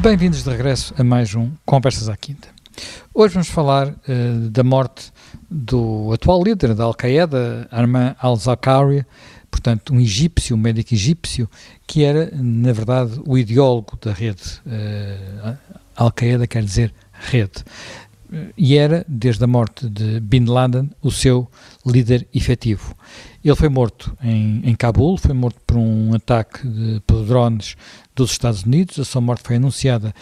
Bem-vindos de regresso a mais um Conversas à Quinta. Hoje vamos falar uh, da morte do atual líder da Al-Qaeda, Arman al-Zawqari, portanto, um egípcio, um médico egípcio, que era, na verdade, o ideólogo da rede. Uh, Al-Qaeda quer dizer rede. E era, desde a morte de Bin Laden, o seu líder efetivo. Ele foi morto em, em Cabul, foi morto por um ataque de, por drones dos Estados Unidos. A sua morte foi anunciada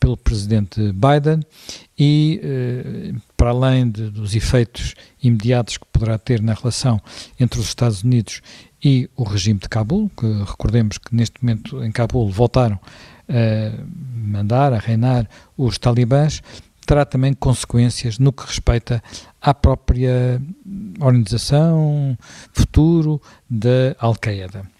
pelo presidente Biden e, eh, para além de, dos efeitos imediatos que poderá ter na relação entre os Estados Unidos e o regime de Cabul, que recordemos que neste momento em Cabul voltaram a mandar, a reinar os talibãs, terá também consequências no que respeita à própria organização, futuro da Al-Qaeda.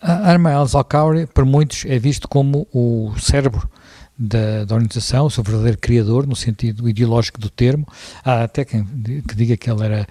Arma al-Zawqari, por muitos, é visto como o cérebro da, da, organização, o seu verdadeiro criador, no sentido ideológico do termo. Há até quem que diga que ele era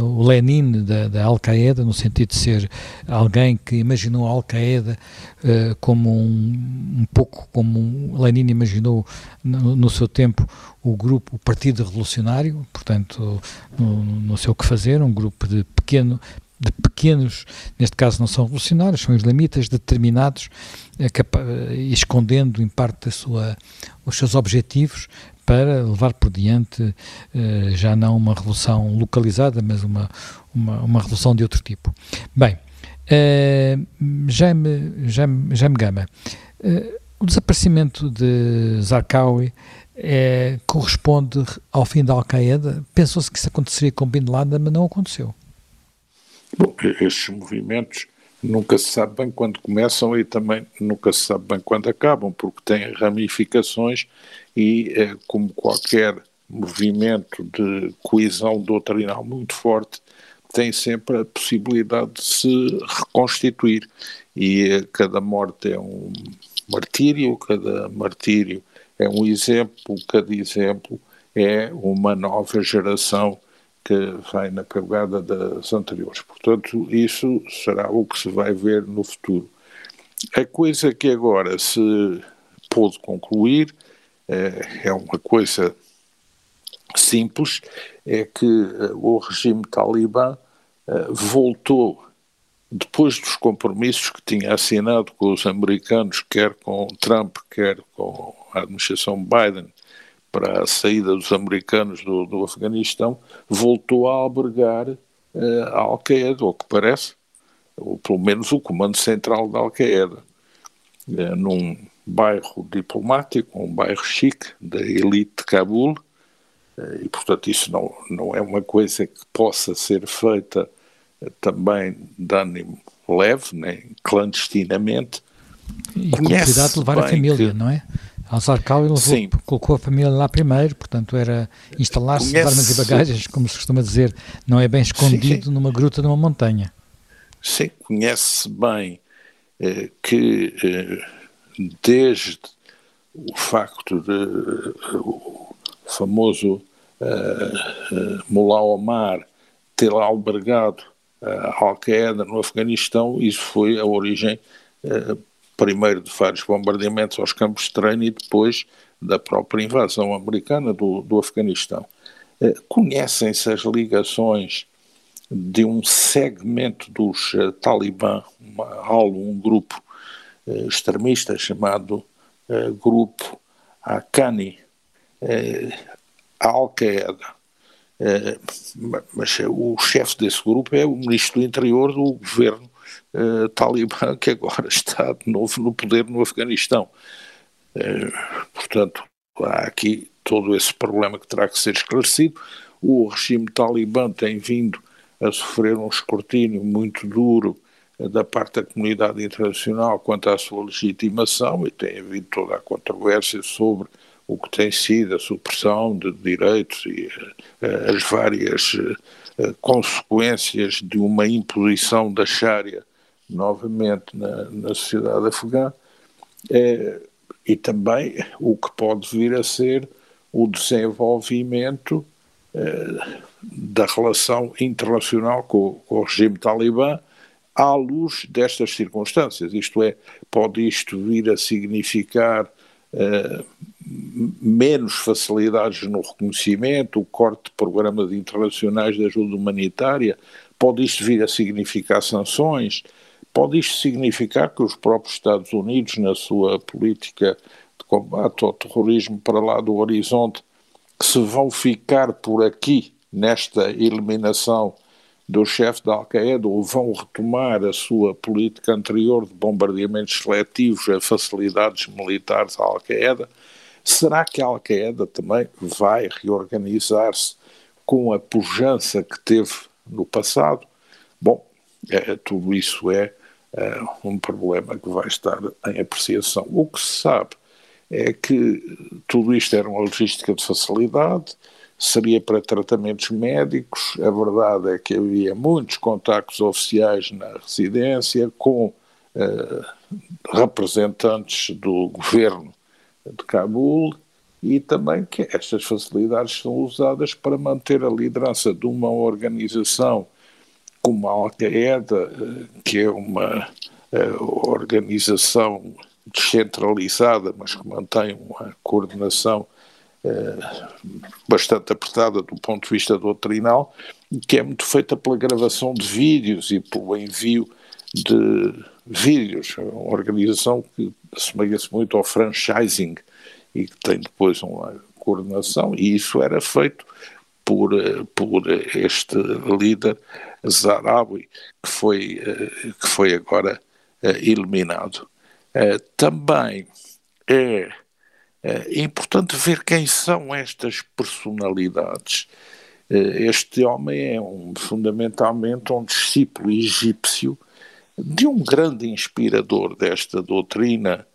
o Lenin da, da Al-Qaeda, no sentido de ser alguém que imaginou a Al-Qaeda uh, como um, um, pouco como um, Lenin imaginou no, no, seu tempo o grupo, o Partido Revolucionário, portanto, no, no seu que fazer, um grupo de pequeno, de pequenos, neste caso não são revolucionários, são islamitas determinados, eh, eh, escondendo em parte sua, os seus objetivos para levar por diante eh, já não uma revolução localizada, mas uma, uma, uma revolução de outro tipo. Bem, Jaime, Jaime, Jaime Gama, o desaparecimento de Zarqawi corresponde ao fim da Al-Qaeda? Pensou-se que isso aconteceria com Bin Laden, mas não aconteceu. Bom, estes movimentos nunca se sabe bem quando começam e também nunca se sabe bem quando acabam, porque têm ramificações e, eh, como qualquer movimento de coesão doutrinal muito forte, tem sempre a possibilidade de se reconstituir. E eh, cada morte é um martírio, cada martírio é um exemplo, cada exemplo é uma nova geração que vai na pegada das anteriores. Portanto, isso será o que se vai ver no futuro. A coisa que agora se pôde concluir é, é uma coisa simples, é que eh, o regime talibã eh, voltou, depois dos compromissos que tinha assinado com os americanos, quer com Trump, quer com a administração Biden, para a saída dos americanos do, do Afeganistão, voltou a albergar uh, a Al-Qaeda, o que parece, ou pelo menos o comando central da Al-Qaeda, uh, num bairro diplomático, um bairro chique da elite de Cabul, uh, e portanto isso não, não é uma coisa que possa ser feita também de ânimo leve, nem clandestinamente. E com cuidado de levar a família, que, não é? Al-Zarqawi levou, Sim. colocou a família lá primeiro, portanto era instalar-se de armas e bagagens, como se costuma dizer, não é bem escondido sim, numa gruta numa montanha. Sim, conhece bem eh, que eh, desde o facto de uh, o famoso uh, Mullah Omar ter albergado a Al-Qaeda no Afeganistão, isso foi a origem primeiro de vários bombardeamentos aos campos de treino e depois da própria invasão americana do, do Afeganistão. Eh, conhecem-se as ligações de um segmento dos uh, Talibã, uma um grupo uh, extremista chamado uh, Grupo Akani, Al-Qaeda. mas o chefe desse grupo é o ministro do interior do governo uh, talibã que agora está de novo no poder no Afeganistão. Uh, portanto, há aqui todo esse problema que terá que ser esclarecido. O regime talibã tem vindo a sofrer um escrutínio muito duro eh, da parte da comunidade internacional quanto à sua legitimação e tem havido toda a controvérsia sobre o que tem sido a supressão de direitos e as várias consequências de uma imposição da Sharia novamente na, na sociedade afegã, é, e também o que pode vir a ser o desenvolvimento é, da relação internacional com, com, o regime talibã à luz destas circunstâncias. Isto é, pode isto vir a significar uh, menos facilidades no reconhecimento, o corte de programas internacionais de ajuda humanitária, pode isto vir a significar sanções, pode isto significar que os próprios Estados Unidos, na sua política de combate ao terrorismo para lá do horizonte, se vão ficar por aqui nesta eliminação do chefe da Al-Qaeda ou vão retomar a sua política anterior de bombardeamentos seletivos a facilidades militares à Al-Qaeda, será que a Al-Qaeda também vai reorganizar-se com a pujança que teve no passado? Bom, é, tudo isso é, um problema que vai estar em apreciação. O que se sabe é que tudo isto era uma logística de facilidade, seria para tratamentos médicos. A verdade é que havia muitos contactos oficiais na residência com uh, representantes do governo de Cabul e também que estas facilidades são usadas para manter a liderança de uma organização como a Al-Qaeda, eh, que é uma uh, organização descentralizada, mas que mantém uma coordenação eh, bastante apertada do ponto de vista doutrinal, que é muito feita pela gravação de vídeos e pelo envio de vídeos. É uma organização que assemelha-se muito ao franchising e que tem depois uma coordenação, e isso era feito por, eh, por este líder Zarawi, que foi, eh, que foi agora eliminado. Também é importante ver quem são estas personalidades. Eh, este homem é um, fundamentalmente um discípulo egípcio de um grande inspirador desta doutrina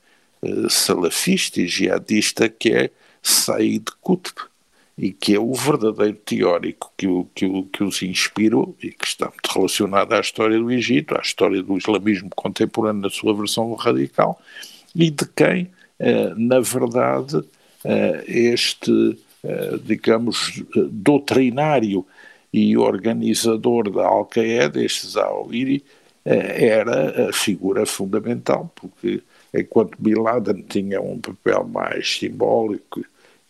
eh, salafista e jihadista que é Said Qutb e que é o verdadeiro teórico que, o, que, o, que os inspirou e que está muito relacionado à história do Egito, à história do islamismo contemporâneo na sua versão radical e de quem eh, na verdade, eh, este, eh, digamos, doutrinário e organizador da Al-Qaeda, este Zawahiri, era a figura fundamental, porque enquanto Bin Laden tinha um papel mais simbólico,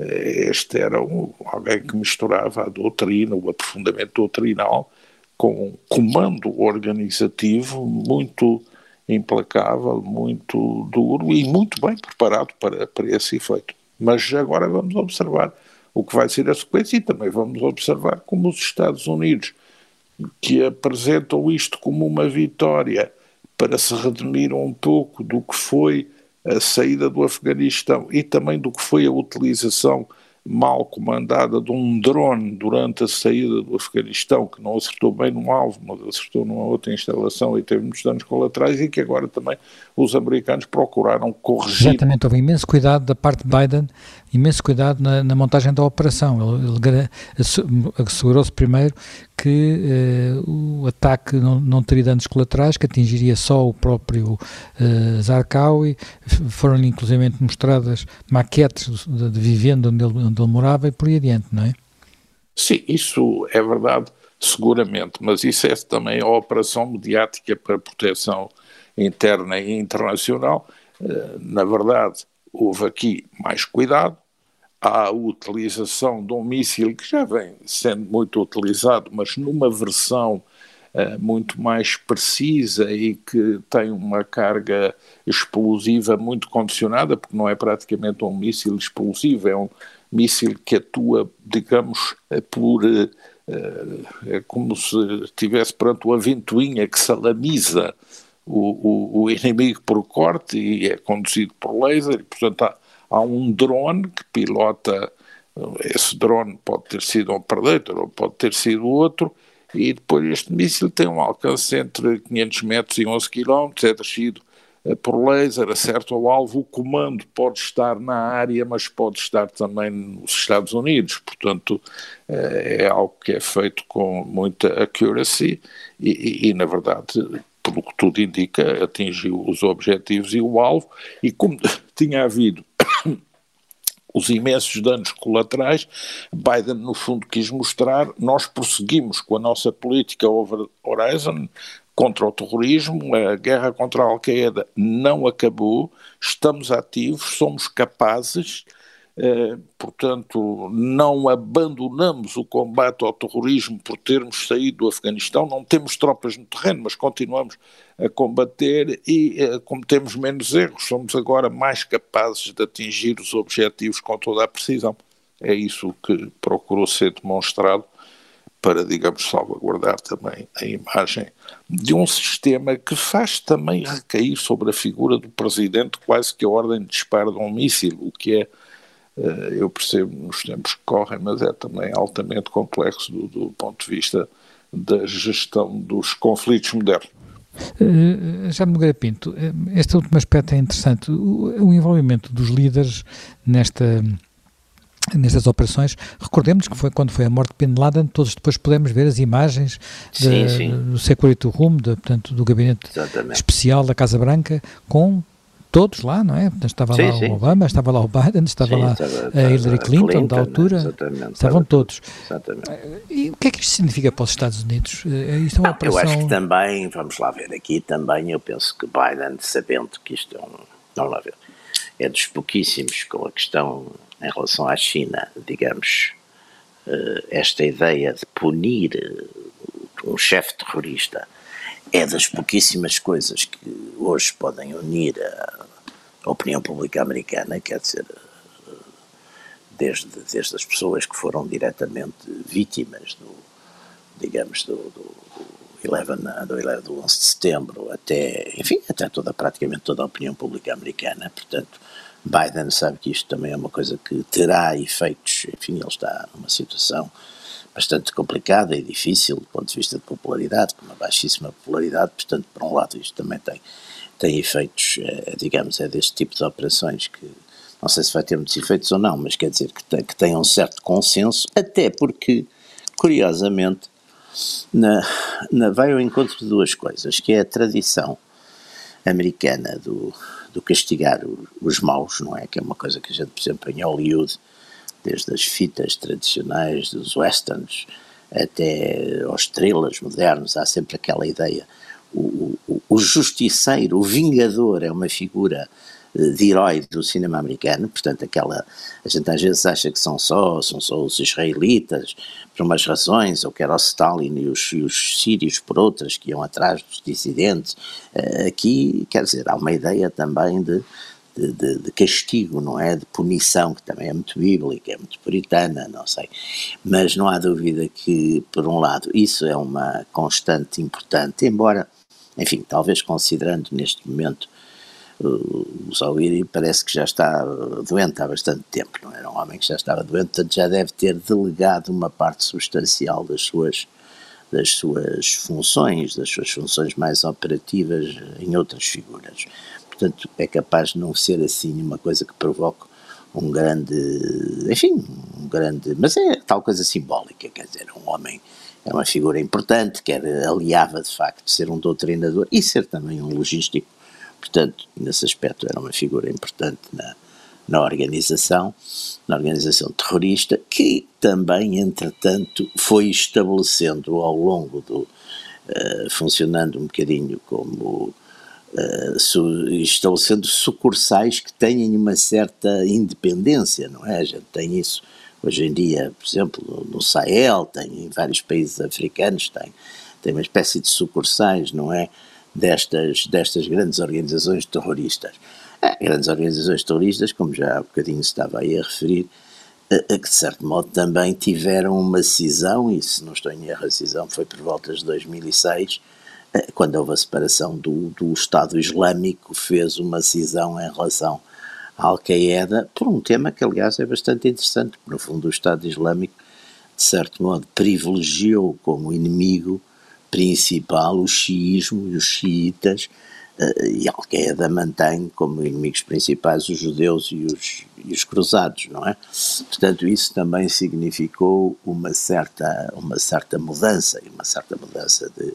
este era um, alguém que misturava a doutrina, o aprofundamento doutrinal, com um comando organizativo muito implacável, muito duro e muito bem preparado para, para esse efeito. Mas agora vamos observar o que vai ser a sequência e também vamos observar como os Estados Unidos, que apresentam isto como uma vitória para se redimir um pouco do que foi a saída do Afeganistão e também do que foi a utilização mal comandada de um drone durante a saída do Afeganistão, que não acertou bem no alvo, mas acertou numa outra instalação e teve muitos danos colaterais, e que agora também os americanos procuraram corrigir. Exatamente, houve imenso cuidado da parte de Biden, imenso cuidado na, na montagem da operação. Ele, ele assegurou-se primeiro que eh, o ataque não, não, teria danos colaterais, que atingiria só o próprio uh, Zarqawi. Foram-lhe inclusive mostradas maquetes de, de vivenda onde ele, onde ele morava e por aí adiante, não é? Sim, isso é verdade, seguramente, mas isso é também a operação mediática para proteção interna e internacional. Uh, na verdade, houve aqui mais cuidado, à utilização de um míssil que já vem sendo muito utilizado, mas numa versão uh, muito mais precisa e que tem uma carga explosiva muito condicionada, porque não é praticamente um míssil explosivo, é um míssil que atua, digamos, eh, por. Uh, é como se estivesse perante uma ventoinha que salamiza o, o, o, inimigo por corte e é conduzido por laser, e portanto há, há um drone que pilota, esse drone pode ter sido um Predator ou pode ter sido outro, e depois este míssil tem um alcance entre 500 metros e 11 km, é descido eh, por laser, acerta o alvo, o comando pode estar na área, mas pode estar também nos Estados Unidos, portanto eh, é algo que é feito com muita accuracy e, e, e na verdade pelo que tudo indica, atingiu os objetivos e o alvo, e como tinha havido os imensos danos colaterais, Biden, no fundo, quis mostrar: nós prosseguimos com a nossa política over horizon, contra o terrorismo, a guerra contra a Al-Qaeda não acabou, estamos ativos, somos capazes, portanto, não abandonamos o combate ao terrorismo por termos saído do Afeganistão, não temos tropas no terreno, mas continuamos a combater e eh, cometemos menos erros, somos agora mais capazes de atingir os objetivos com toda a precisão. É isso que procurou ser demonstrado para, digamos, salvaguardar também a imagem de um sistema que faz também recair sobre a figura do presidente quase que a ordem de disparo de um míssil, o que é, eh, eu percebo nos tempos que correm, mas é também altamente complexo do, do ponto de vista da gestão dos conflitos modernos. Uh, já me Nogueira Pinto, este último aspecto é interessante, o, o envolvimento dos líderes nesta nestas operações. Recordemos que foi quando foi a morte de Bin Laden, todos depois pudemos ver as imagens de, sim, sim. do Security Room, de, portanto, do gabinete Exatamente. especial da Casa Branca, com todos lá, não é? Estava sim, lá sim. o Obama, estava lá o Biden, estava sim, lá estava, a Hillary Clinton, Clinton da altura, estavam estava todos. Exatamente. E o que é que isto significa para os Estados Unidos? Eh, isto é uma operação... Eu acho que também, vamos lá ver aqui, também eu penso que Biden, sabendo que isto é um, vamos lá ver, é dos pouquíssimos com a questão em relação à China, digamos, eh, esta ideia de punir eh, um chefe terrorista é das pouquíssimas coisas que hoje podem unir a opinião pública americana, quer dizer, desde, desde as pessoas que foram diretamente vítimas do, digamos, do, do, do 11, do 11 do 11 de setembro até, enfim, até toda, praticamente toda a opinião pública americana, portanto, Biden sabe que isto também é uma coisa que terá efeitos, enfim, ele está numa situação bastante complicada e difícil do ponto de vista de popularidade, com uma baixíssima popularidade, portanto, por um lado, isto também tem, tem efeitos, é, digamos, é deste tipo de operações que não sei se vai ter muitos efeitos ou não, mas quer dizer que tem, que tem um certo consenso, até porque, curiosamente, na, na, vai ao encontro de duas coisas, que é a tradição americana do, do castigar os maus, não é? Que é uma coisa que a gente, por exemplo, em Hollywood, desde as fitas tradicionais dos westerns até aos estrelas modernos, há sempre aquela ideia. O, o, o justiceiro, o vingador, é uma figura de herói do cinema americano, portanto aquela, a gente às vezes acha que são só, são só os israelitas por umas razões, ou que era o Stalin e os, e os sírios por outras que iam atrás dos dissidentes, uh, aqui, quer dizer, há uma ideia também de, de, de, de, castigo, não é? De punição, que também é muito bíblica, é muito puritana, não sei. Mas não há dúvida que, por um lado, isso é uma constante importante, embora, enfim, talvez considerando neste momento o Salguiri parece que já está doente há bastante tempo, não era um homem que já estava doente, portanto já deve ter delegado uma parte substancial das suas, das suas funções, das suas funções mais operativas em outras figuras. Portanto, é capaz de não ser assim uma coisa que provoque um grande, enfim, um grande, mas é tal coisa simbólica, quer dizer, um homem é uma figura importante, que aliava de facto ser um doutrinador e ser também um logístico Portanto, nesse aspecto era uma figura importante na, na organização, na organização terrorista, que também, entretanto, foi estabelecendo ao longo do. Uh, funcionando um bocadinho como. Su, estabelecendo sucursais que tenham uma certa independência, não é? A gente tem isso hoje em dia, por exemplo, no Sahel, tem em vários países africanos, tem, tem uma espécie de sucursais, não é? destas, destas grandes organizações terroristas. É, grandes organizações terroristas, como já há bocadinho estava aí a referir, que de certo modo também tiveram uma cisão, e se não estou em erro, a cisão foi por volta de 2006, quando houve a separação do, do Estado Islâmico, fez uma cisão em relação à Al-Qaeda, por um tema que, aliás, é bastante interessante, porque, no fundo, o Estado Islâmico, de certo modo, privilegiou como inimigo principal o xiismo e os xiitas, uh, e Al-Qaeda mantém como inimigos principais os judeus e os, e os cruzados, não é? Portanto, isso também significou uma certa, uma certa mudança, uma certa mudança de,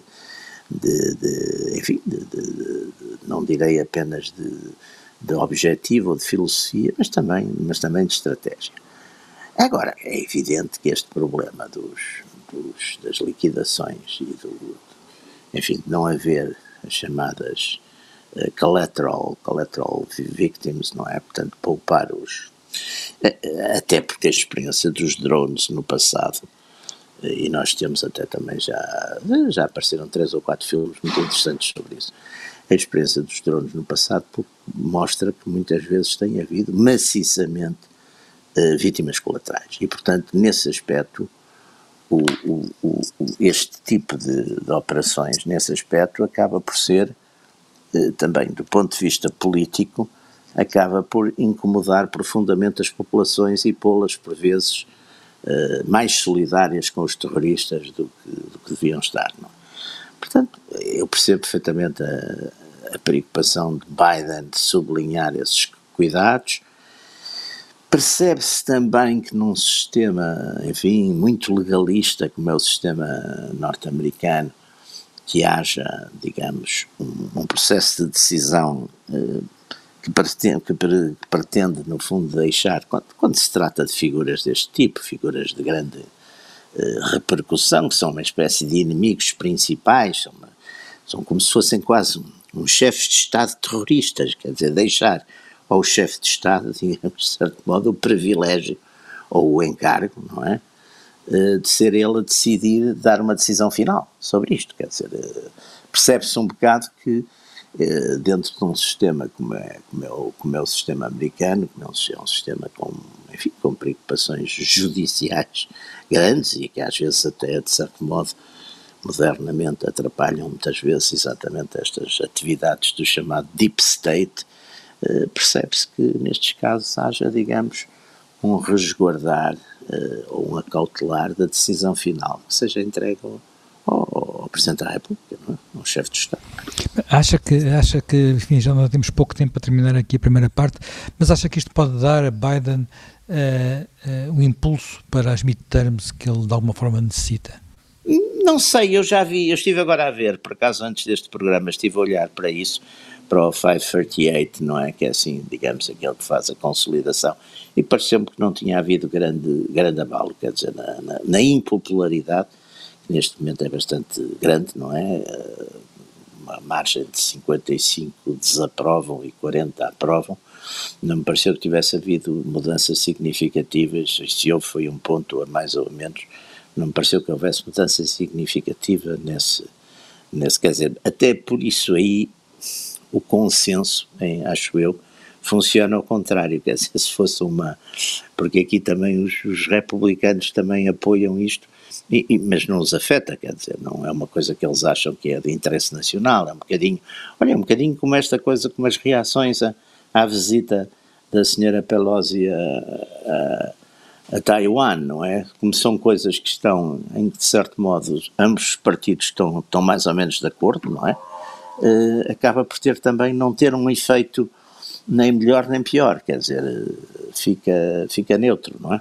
de, de enfim, de, de, não direi apenas de, objetivo ou de filosofia, mas também, mas também de estratégia. Agora, é evidente que este problema dos, dos, das liquidações e, do, enfim, de não haver as chamadas uh, collateral, collateral victims, não é? Portanto, poupar os. Uh, até porque a experiência dos drones no passado, e nós temos até também já, já apareceram três ou quatro filmes muito interessantes sobre isso. A experiência dos drones no passado mostra que muitas vezes tem havido maciçamente vítimas colaterais. E, portanto, nesse aspecto, o, o, o, este tipo de, de, operações, nesse aspecto, acaba por ser, eh, também do ponto de vista político, acaba por incomodar profundamente as populações e pô-las, por vezes, eh, mais solidárias com os terroristas do que, do que deviam estar. Não? É? Portanto, eu percebo perfeitamente a, a preocupação de Biden de sublinhar esses cuidados, Percebe-se também que num sistema, enfim, muito legalista como é o sistema norte-americano, que haja, digamos, um, um processo de decisão eh, que, pretende, que, pretende, no fundo, deixar, quando, quando, se trata de figuras deste tipo, figuras de grande eh, repercussão, que são uma espécie de inimigos principais, são, uma, são como se fossem quase uns chefes de Estado terroristas, quer dizer, deixar ao chefe de Estado, digamos, de certo modo, o privilégio ou o encargo, não é? Eh, de ser ele a decidir, dar uma decisão final sobre isto. Quer dizer, eh, percebe-se um bocado que dentro de um sistema como é, como é, o, como é o sistema americano, que é um sistema com, enfim, com preocupações judiciais grandes e que às vezes até, de certo modo, modernamente atrapalham muitas vezes exatamente estas atividades do chamado deep state, eh, percebe-se que nestes casos haja, digamos, um resguardar uh, ou um acautelar da decisão final, que seja entregue ao, ao Presidente da República, não é? ao chefe de Estado. Acha que, acha que, enfim, já não temos pouco tempo para terminar aqui a primeira parte, mas acha que isto pode dar a Biden uh, uh, o impulso para as midterms que ele de alguma forma necessita? Não sei, eu já vi, eu estive agora a ver, por acaso antes deste programa estive a olhar para isso, para o 538, não é? Que é assim, digamos, aquele que faz a consolidação. E pareceu-me que não tinha havido grande, grande abalo, quer dizer, na, na, na, impopularidade, que neste momento é bastante grande, não é? Uma margem de 55 desaprovam e 40 aprovam. Não me pareceu que tivesse havido mudanças significativas, se houve foi um ponto a mais ou menos, não me pareceu que houvesse mudança significativa nesse, nesse, quer dizer, até por isso aí o consenso, acho eu, funciona ao contrário, quer dizer, se fosse uma. Porque aqui também os, os republicanos também apoiam isto, e, e, mas não os afeta, quer dizer, não é uma coisa que eles acham que é de interesse nacional, é um bocadinho. Olha, é um bocadinho como esta coisa, como as reações à, à visita da senhora Pelosi a, a, a Taiwan, não é? Como são coisas que estão, em de certo modo ambos os partidos estão, estão mais ou menos de acordo, não é? uh, acaba por ter também não ter um efeito nem melhor nem pior, quer dizer, uh, fica, fica neutro, não é?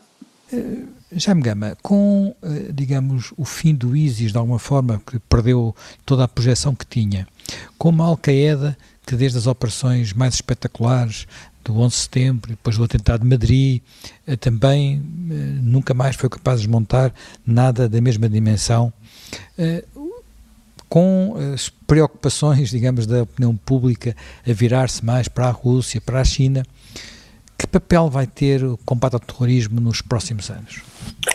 Uh, Jaime Gama, com, digamos, o fim do ISIS, de alguma forma, que perdeu toda a projeção que tinha, com uma Al-Qaeda que desde as operações mais espetaculares do 11 de setembro, depois do atentado de Madrid, também nunca mais foi capaz de desmontar nada da mesma dimensão com as preocupações, digamos, da opinião pública a virar-se mais para a Rússia, para a China, que papel vai ter o combate ao terrorismo nos próximos anos?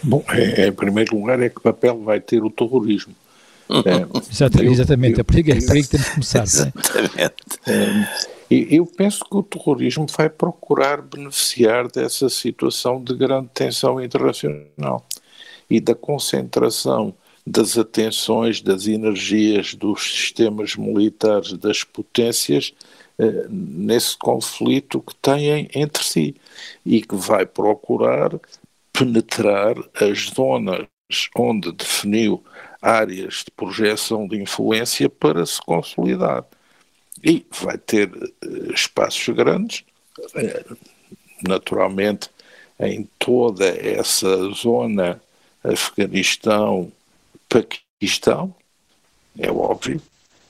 Bom, é, é em primeiro lugar, é que papel vai ter o terrorismo. É, exatamente, exatamente. Eu, é por aí, é por aí que temos que começar. Exatamente. É, eu penso que o terrorismo vai procurar beneficiar dessa situação de grande tensão internacional e da concentração das atenções, das energias dos sistemas militares das potências nesse conflito que têm entre si e que vai procurar penetrar as zonas onde definiu áreas de projeção de influência para se consolidar. E vai ter eh, espaços grandes, eh, naturalmente, em toda essa zona, Afeganistão, Paquistão, é óbvio.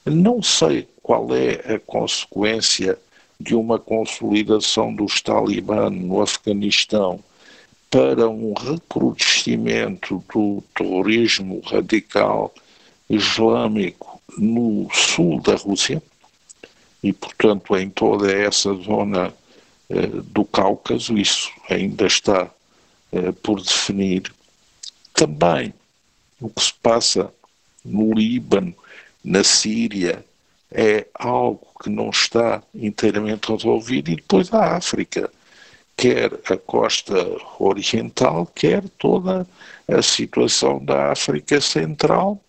Não sei qual é a consequência de uma consolidação dos talibã no Afeganistão para um recrudescimento do terrorismo radical islâmico no sul da Rússia e, portanto, em toda essa zona do Cáucaso, isso ainda está por definir. Também o que se passa no Líbano, na Síria, é algo que não está inteiramente resolvido, e depois a África, quer a costa oriental, quer toda a situação da África Central,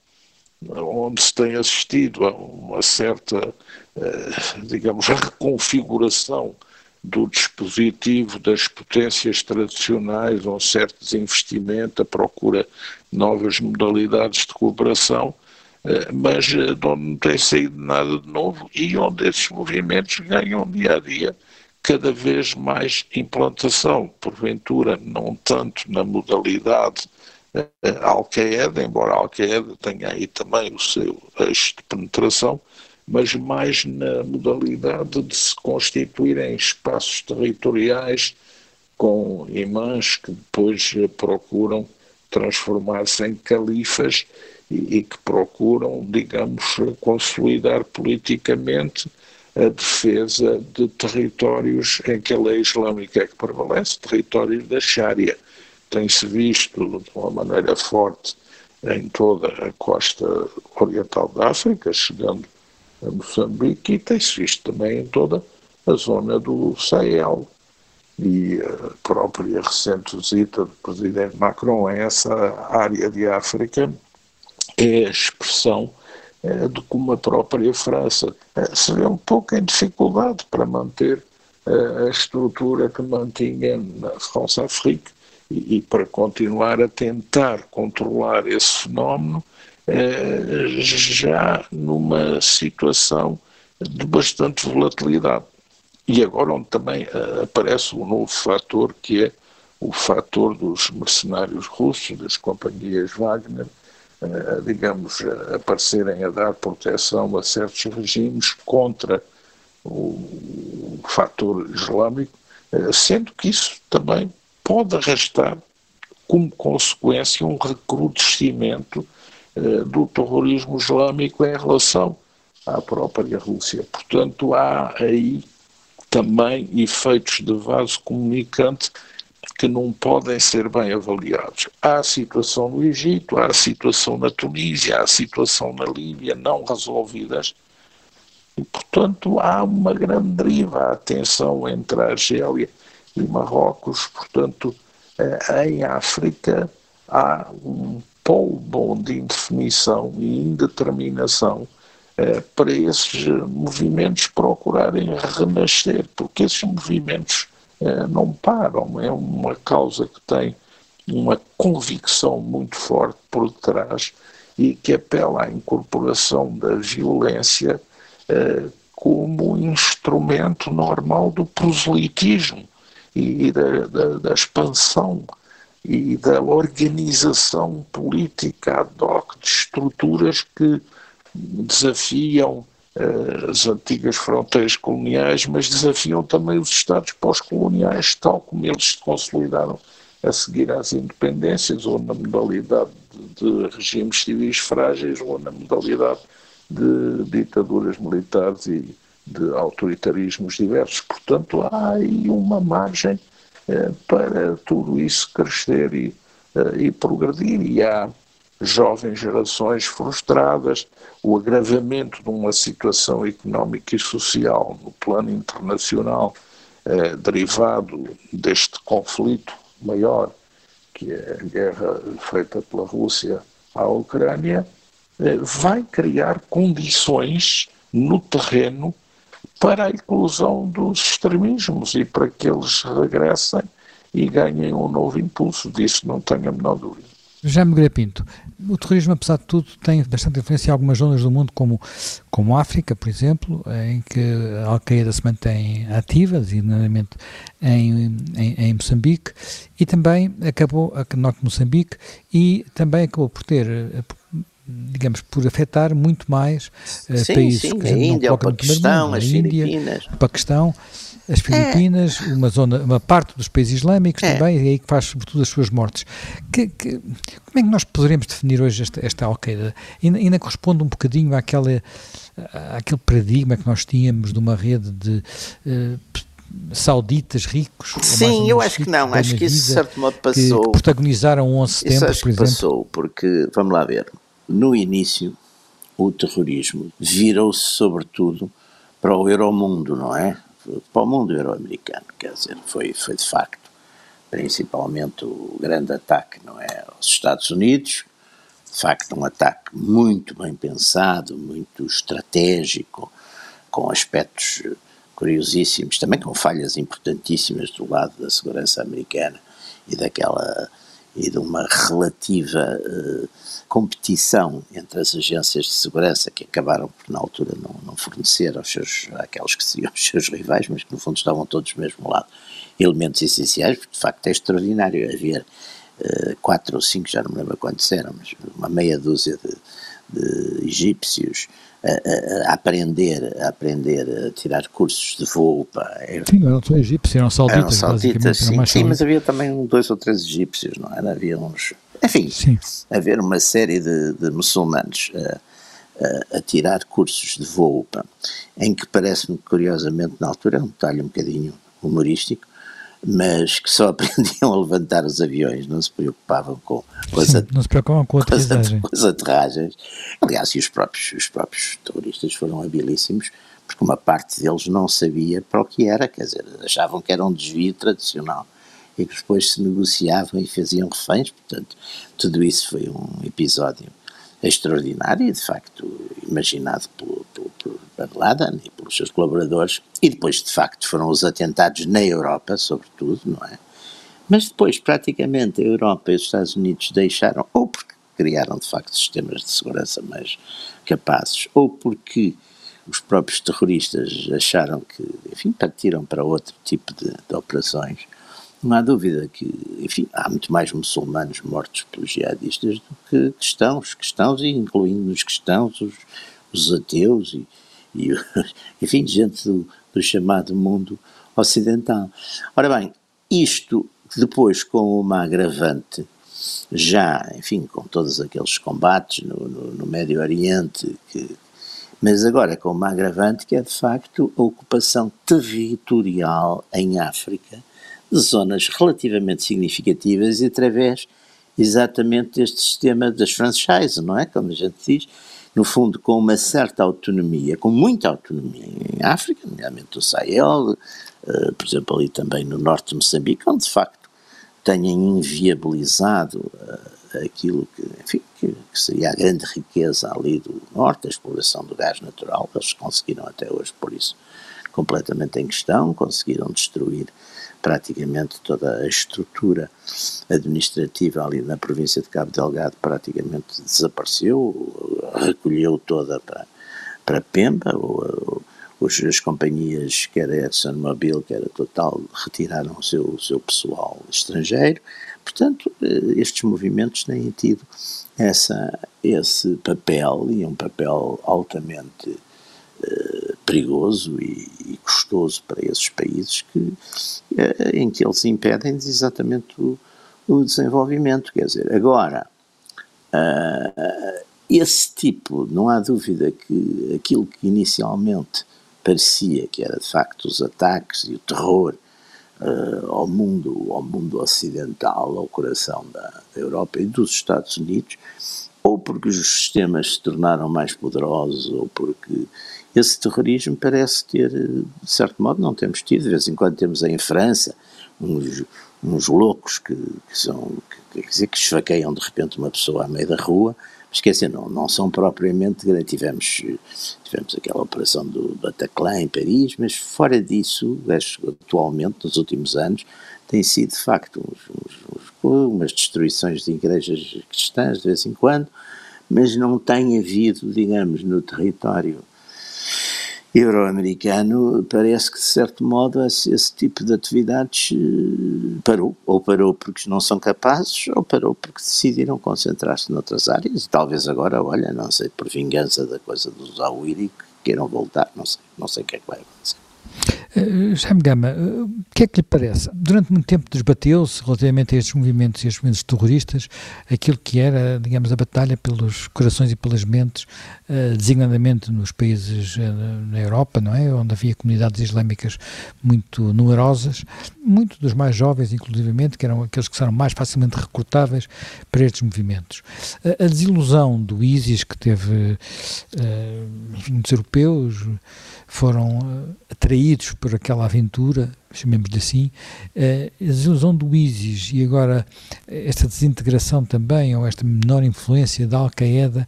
onde se tem assistido a uma certa, eh, digamos, reconfiguração do dispositivo das potências tradicionais, um certo desinvestimento, a procura de novas modalidades de cooperação, mas eh, onde não tem saído nada de novo e onde esses movimentos ganham dia a dia cada vez mais implantação, porventura não tanto na modalidade uh, Al-Qaeda, embora Al-Qaeda tenha aí também o seu eixo de penetração, mas mais na modalidade de se constituir em espaços territoriais com imãs que depois procuram transformar-se em califas e, e que procuram, digamos, consolidar politicamente a defesa de territórios em que a lei islâmica é que prevalece, territórios da Sharia. Tem-se visto de uma maneira forte em toda a costa oriental da África, chegando a Moçambique, e tem-se visto também em toda a zona do Sahel. E a própria recente visita do presidente Macron a essa área de África é a expressão é, de como a própria França é, se vê um pouco em dificuldade para manter é, a estrutura que mantinha na France-Afrique e, e, para continuar a tentar controlar esse fenómeno já numa situação de bastante volatilidade. E agora onde também aparece um novo fator que é o fator dos mercenários russos, das companhias Wagner, digamos, aparecerem a dar proteção a certos regimes contra o fator islâmico, eh, sendo que isso também pode arrastar como consequência um recrudescimento eh, do terrorismo islâmico em relação à própria Rússia. Portanto, há aí também efeitos de vaso comunicante que não podem ser bem avaliados. Há a situação no Egito, há a situação na Tunísia, há a situação na Líbia não resolvidas. E, portanto, há uma grande deriva, a tensão entre a Argélia e Marrocos. Portanto, eh, em África há um polvo de indefinição e indeterminação eh, para esses movimentos procurarem renascer, porque esses movimentos eh, não param. É uma causa que tem uma convicção muito forte por detrás e que apela à incorporação da violência eh, como instrumento normal do proselitismo e da, da, da expansão e da organização política ad hoc de estruturas que desafiam as antigas fronteiras coloniais, mas desafiam também os Estados pós-coloniais, tal como eles se consolidaram a seguir às independências, ou na modalidade de, de regimes civis frágeis, ou na modalidade de ditaduras militares e de autoritarismos diversos. Portanto, há aí uma margem eh, para tudo isso crescer e, eh, e progredir, e há jovens gerações frustradas, o agravamento de uma situação económica e social no plano internacional eh, derivado deste conflito maior, que é a guerra feita pela Rússia à Ucrânia, eh, vai criar condições no terreno para a inclusão dos extremismos e para que eles regressem e ganhem um novo impulso. Disso não tenho a menor dúvida. Jaime Nogueira Pinto, o terrorismo, apesar de tudo, tem bastante influência em algumas zonas do mundo, como, como a África, por exemplo, em que a Al-Qaeda se mantém ativa, designadamente em, em, em, Moçambique, e também acabou, no norte de Moçambique, e também acabou por ter, digamos, por afetar muito mais sim, países sim, que a Índia, o Paquistão, as Índia, Filipinas. Paquistão, as Filipinas, é. uma zona, uma parte dos países islâmicos é. também, e aí que faz sobretudo as suas mortes. Que, que, como é que nós poderemos definir hoje esta, esta Al-Qaeda? Ainda, ainda, corresponde um bocadinho àquela, àquele paradigma que nós tínhamos de uma rede de uh, sauditas ricos? Sim, eu acho que não, acho que isso de certo modo passou. Que protagonizaram o 11 de setembro, isso acho por exemplo. passou, porque, vamos lá ver, no início o terrorismo virou-se sobretudo para o Euromundo, não é? Para o mundo euro-americano, quer dizer, foi, foi de facto principalmente o grande ataque, não é? Aos Estados Unidos, de facto um ataque muito bem pensado, muito estratégico, com aspectos curiosíssimos, também com falhas importantíssimas do lado da segurança americana e daquela e de uma relativa uh, competição entre as agências de segurança que acabaram por na altura não, não fornecer aos seus àqueles que seriam os seus rivais, mas que no fundo estavam todos do mesmo lado, elementos essenciais, porque de facto é extraordinário haver uh, quatro ou cinco, já não me lembro quantos eram, mas uma meia dúzia de, de egípcios a, a, aprender, a aprender a tirar cursos de voo. Pá. Sim, não são egípcios, eram sauditas. Eram sauditas, sim, sim mas havia também dois ou três egípcios, não era? Havia uns. Enfim, sim. haver uma série de, de muçulmanos a, a, a, tirar cursos de voo, pá, em que parece-me, curiosamente, na altura, é um detalhe um bocadinho humorístico, mas que só aprendiam a levantar os aviões, não se preocupavam com, com, as, Sim, não se preocupavam com, com, as, com as aterragens. Aliás, e os próprios, os próprios terroristas foram habilíssimos, porque uma parte deles não sabia para o que era, quer dizer, achavam que era um desvio tradicional e que depois se negociavam e faziam reféns, portanto, tudo isso foi um episódio extraordinário e, de facto, imaginado pelo, pelo, Bin Laden e pelos seus colaboradores, e depois, de facto, foram os atentados na Europa, sobretudo, não é? Mas depois, praticamente, a Europa e os Estados Unidos deixaram, ou porque criaram, de facto, sistemas de segurança mais capazes, ou porque os próprios terroristas acharam que, enfim, partiram para outro tipo de, de operações, não há dúvida que, enfim, há muito mais muçulmanos mortos pelos jihadistas do que cristãos, cristãos, e incluindo os cristãos, os, os ateus e, e, enfim, gente do, do chamado mundo ocidental. Ora bem, isto depois com uma agravante já, enfim, com todos aqueles combates no, no, no Médio Oriente, que, mas agora com uma agravante que é de facto a ocupação territorial em África zonas relativamente significativas e através exatamente deste sistema das franchises, não é? Como a gente diz, no fundo com uma certa autonomia, com muita autonomia em África, nomeadamente o Sahel, uh, por exemplo ali também no norte de Moçambique, onde de facto tenham inviabilizado uh, aquilo que, enfim, que, que, seria a grande riqueza ali do norte, a exploração do gás natural, eles conseguiram até hoje por isso completamente em questão, conseguiram destruir praticamente toda a estrutura administrativa ali na província de Cabo Delgado praticamente desapareceu, recolheu toda para, para Pemba, ou, os, as companhias, quer a ExxonMobil, quer a Total, retiraram o seu, o seu pessoal estrangeiro. Portanto, eh, estes movimentos têm tido essa, esse papel, e um papel altamente eh, perigoso e, e, custoso para esses países que, eh, em que eles impedem exatamente o, o desenvolvimento. Quer dizer, agora, uh, esse tipo, não há dúvida que aquilo que inicialmente parecia que era de facto os ataques e o terror uh, ao mundo, ao mundo ocidental, ao coração da, da Europa e dos Estados Unidos, ou porque os sistemas se tornaram mais poderosos, ou porque esse terrorismo parece ter, de certo modo, não temos tido, de vez em quando temos em França uns, uns loucos que, que são, que, quer dizer, que esfaqueiam de repente uma pessoa à meio da rua, dizer, não, não são propriamente, tivemos, tivemos aquela operação do Bataclan em Paris, mas fora disso, atualmente, nos últimos anos, tem sido de facto uns, uns, uns, umas destruições de igrejas cristãs de vez em quando, mas não tem havido, digamos, no território euro-americano, parece que de certo modo esse, esse, tipo de atividades eh, parou, ou parou porque não são capazes, ou parou porque decidiram concentrar-se noutras áreas, e talvez agora, olha, não sei, por vingança da coisa dos Zawiri, queiram voltar, não sei, não sei o que é que vai acontecer. Uh, Gama, uh, o que é que lhe parece? Durante muito tempo desbateu-se relativamente a estes movimentos e estes movimentos terroristas aquilo que era, digamos, a batalha pelos corações e pelas mentes, uh, designadamente nos países na Europa, não é? Onde havia comunidades islâmicas muito numerosas, muito dos mais jovens, inclusivamente, que eram aqueles que eram mais facilmente recrutáveis para estes movimentos. a desilusão do ISIS, que teve, muitos europeus, foram uh, atraídos por aquela aventura, chamemos-lhe assim, uh, a desilusão do ISIS e agora esta desintegração também, ou esta menor influência da Al-Qaeda,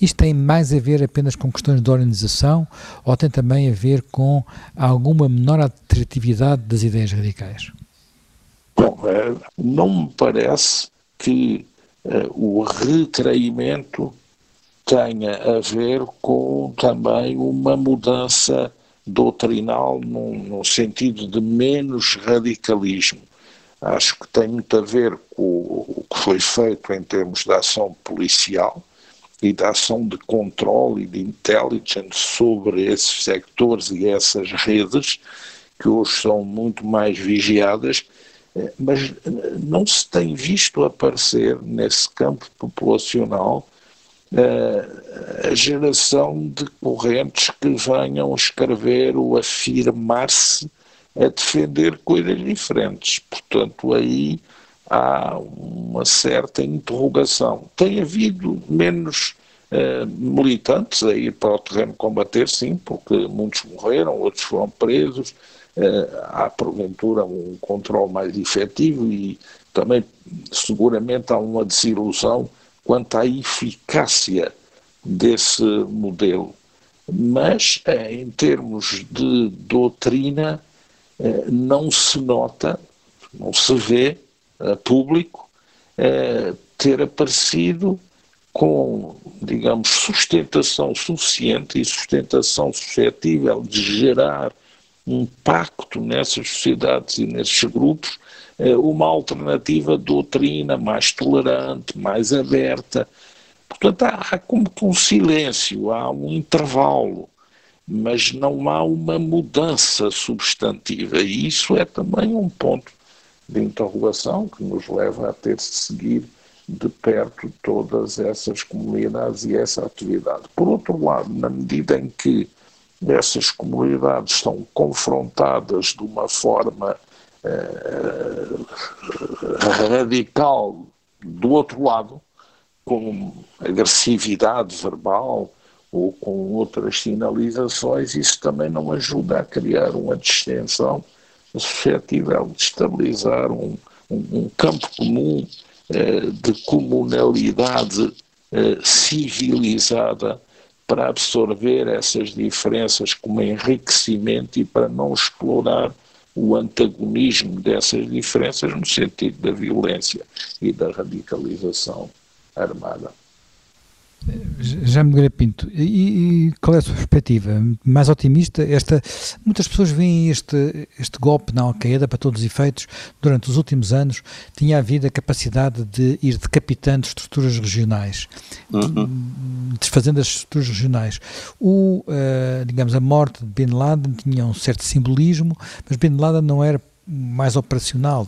isto tem mais a ver apenas com questões de organização ou tem também a ver com alguma menor atratividade das ideias radicais? Bom, é, não me parece que o retraimento tenha a ver com também uma mudança doutrinal no, no, sentido de menos radicalismo. Acho que tem muito a ver com o que foi feito em termos de ação policial e da ação de controle e de intelligence sobre esses sectores e essas redes, que hoje são muito mais vigiadas, eh, mas não se tem visto aparecer nesse campo populacional a geração de correntes que venham escrever ou afirmar-se a defender coisas diferentes. Portanto, aí há uma certa interrogação. Tem havido menos uh, militantes a ir para o terreno combater, sim, porque muitos morreram, outros foram presos. Uh, há, porventura, um controle mais efetivo e também, seguramente, há uma desilusão quanto à eficácia desse modelo. Mas, eh, em termos de doutrina, eh, não se nota, não se vê a público eh, ter aparecido com, digamos, sustentação suficiente e sustentação suscetível de gerar um pacto nessas sociedades e nesses grupos uma alternativa doutrina mais tolerante, mais aberta. Portanto, há, há como que um silêncio, há um intervalo, mas não há uma mudança substantiva. E isso é também um ponto de interrogação que nos leva a ter de seguir de perto todas essas comunidades e essa atividade. Por outro lado, na medida em que essas comunidades são confrontadas de uma forma eh, radical do outro lado, com agressividade verbal ou com outras sinalizações, isso também não ajuda a criar uma distensão suscetível de estabilizar um, um, campo comum eh, de comunalidade civilizada para absorver essas diferenças como enriquecimento e para não explorar o antagonismo dessas diferenças no sentido da violência e da radicalização armada. Já me Pinto, e, e, qual é a sua perspectiva? Mais otimista? Esta, muitas pessoas veem este, este golpe na Al-Qaeda, para todos os efeitos, durante os últimos anos, tinha havido a capacidade de ir decapitando estruturas regionais, uhum. desfazendo as estruturas regionais. O, uh, digamos, a morte de Bin Laden tinha um certo simbolismo, mas Bin Laden não era mais operacional.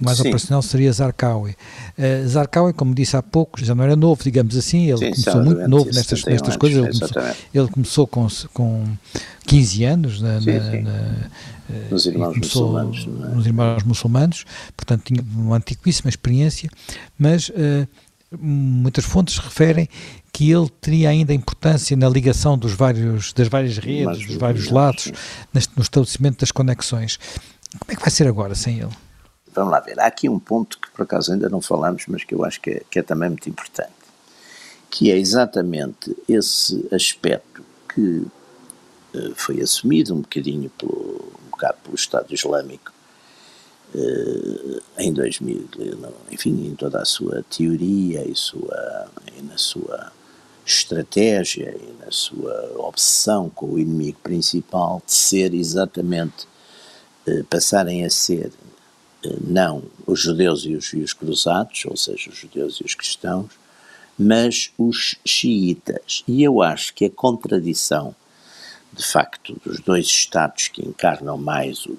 O mais Sim. operacional seria Zarqawi. Uh, Zarqawi, como disse há pouco, já não era novo, digamos assim, ele Sim, começou muito novo nestas, nestas anos, coisas. Ele começou, ele começou, com, com 15 anos na, Sim, na, na, eh, nos irmãos muçulmanos. É? Nos irmãos muçulmanos, portanto tinha uma antiquíssima experiência, mas uh, muitas fontes referem que ele teria ainda importância na ligação dos vários, das várias redes, dos vários lados, no estabelecimento das conexões. Como é que vai ser agora sem ele? Vamos lá ver. Há aqui um ponto que por acaso ainda não falamos, mas que eu acho que é, que é também muito importante, que é exatamente esse aspecto que uh, foi assumido um bocadinho pelo, um bocado pelo Estado Islâmico uh, em 2000, enfim, em toda a sua teoria e, sua, e na sua estratégia e na sua obsessão com o inimigo principal de ser exatamente eh, passarem a ser eh, não os judeus e os, e os cruzados, ou seja, os judeus e os cristãos, mas os xiitas. E eu acho que a contradição de facto, dos dois Estados que encarnam mais o,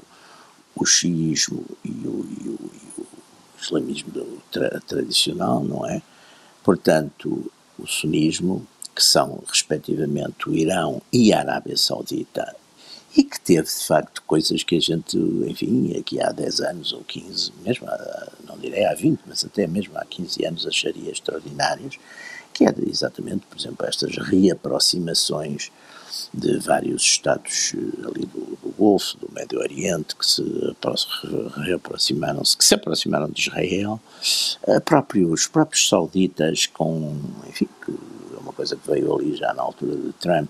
o xiismo e o, e o, e o islamismo tra, tradicional, não é? Portanto, o sunismo, que são, respectivamente, o Irão e a Arábia Saudita, e que teve, de facto, coisas que a gente, enfim, aqui há 10 anos ou 15, mesmo, não direi há 20, mas até mesmo há 15 anos acharia extraordinários, que é exatamente, por exemplo, estas reaproximações de vários estados eh, ali do, do Golfo, do Médio Oriente, que se reaproximaram-se, que se aproximaram de Israel, próprio, os próprios sauditas com, enfim, que é uma coisa que veio ali já na altura de Trump,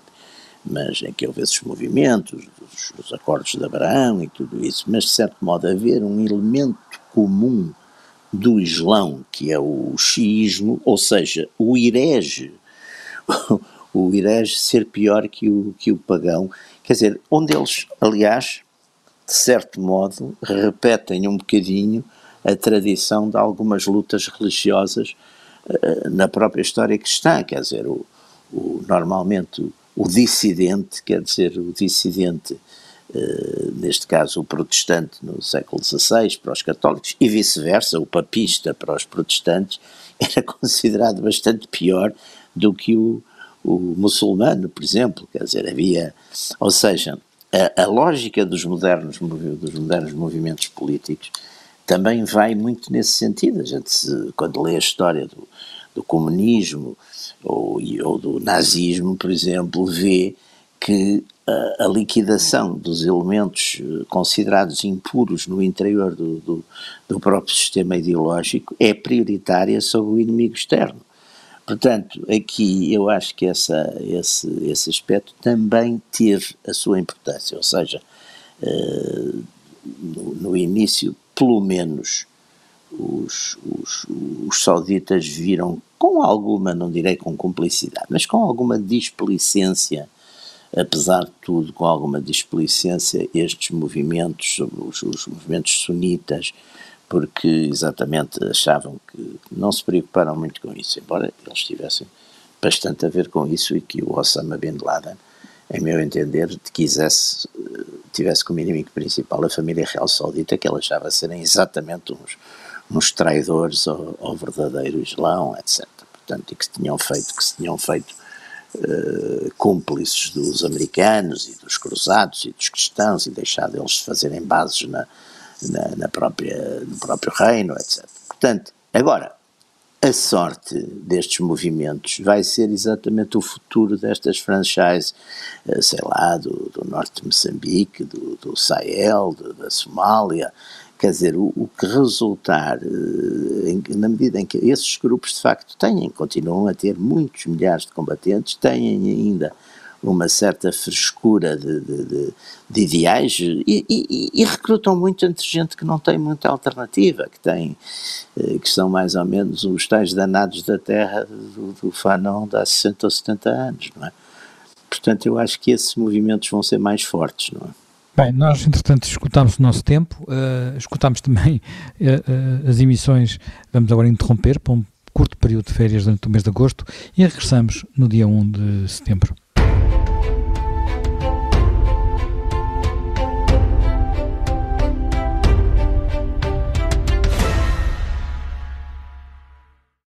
mas em que houve esses movimentos, os, os acordos de Abraão e tudo isso, mas de certo modo haver um elemento comum do Islão, que é o xiismo, ou seja, o herege, o herege ser pior que o, que o pagão, quer dizer, onde eles, aliás, de certo modo, repetem um bocadinho a tradição de algumas lutas religiosas uh, na própria história cristã, quer dizer, o, o, normalmente o, dissidente, quer dizer, o dissidente Uh, neste caso o protestante no século XVI para os católicos e vice-versa, o papista para os protestantes era considerado bastante pior do que o, o muçulmano, por exemplo, quer dizer, havia, ou seja, a, a lógica dos modernos, dos modernos movimentos políticos também vai muito nesse sentido, a gente se, quando lê a história do, do comunismo ou, ou do nazismo, por exemplo, vê que a, a, liquidação dos elementos eh, considerados impuros no interior do, do, do, próprio sistema ideológico é prioritária sobre o inimigo externo. Portanto, aqui eu acho que essa, esse, esse aspecto também teve a sua importância, ou seja, uh, no, no, início, pelo menos, os, os, os sauditas viram com alguma, não direi com cumplicidade, mas com alguma displicência apesar de tudo, com alguma displicência, estes movimentos, os, os movimentos sunitas, porque exatamente achavam que não se preocuparam muito com isso, embora eles tivessem bastante a ver com isso e que o Osama Bin Laden, em meu entender, quisesse, tivesse como inimigo principal a família real saudita, que ele achava serem exatamente uns, uns traidores ao, ao verdadeiro Islão, etc. Portanto, e que se tinham feito, que se tinham feito uh, cúmplices dos americanos e dos cruzados e dos cristãos e deixado eles fazerem bases na, na, na própria, no próprio reino, etc. Portanto, agora, a sorte destes movimentos vai ser exatamente o futuro destas franchises, eh, sei lá, do, do norte de Moçambique, do, do Sahel, do, da Somália, Quer dizer, o, o que resultar, eh, em, na medida em que esses grupos de facto têm, continuam a ter muitos milhares de combatentes, têm ainda uma certa frescura de, de, de, de ideais e, e, e, recrutam muito entre gente que não tem muita alternativa, que tem, eh, que são mais ou menos os tais danados da terra do, do Fanon de há 60 ou 70 anos, não é? Portanto, eu acho que esses movimentos vão ser mais fortes, não é? Bem, nós entretanto escutámos o nosso tempo, uh, escutámos também uh, uh, as emissões, vamos agora interromper para um curto período de férias durante o mês de agosto e regressamos no dia 1 de setembro.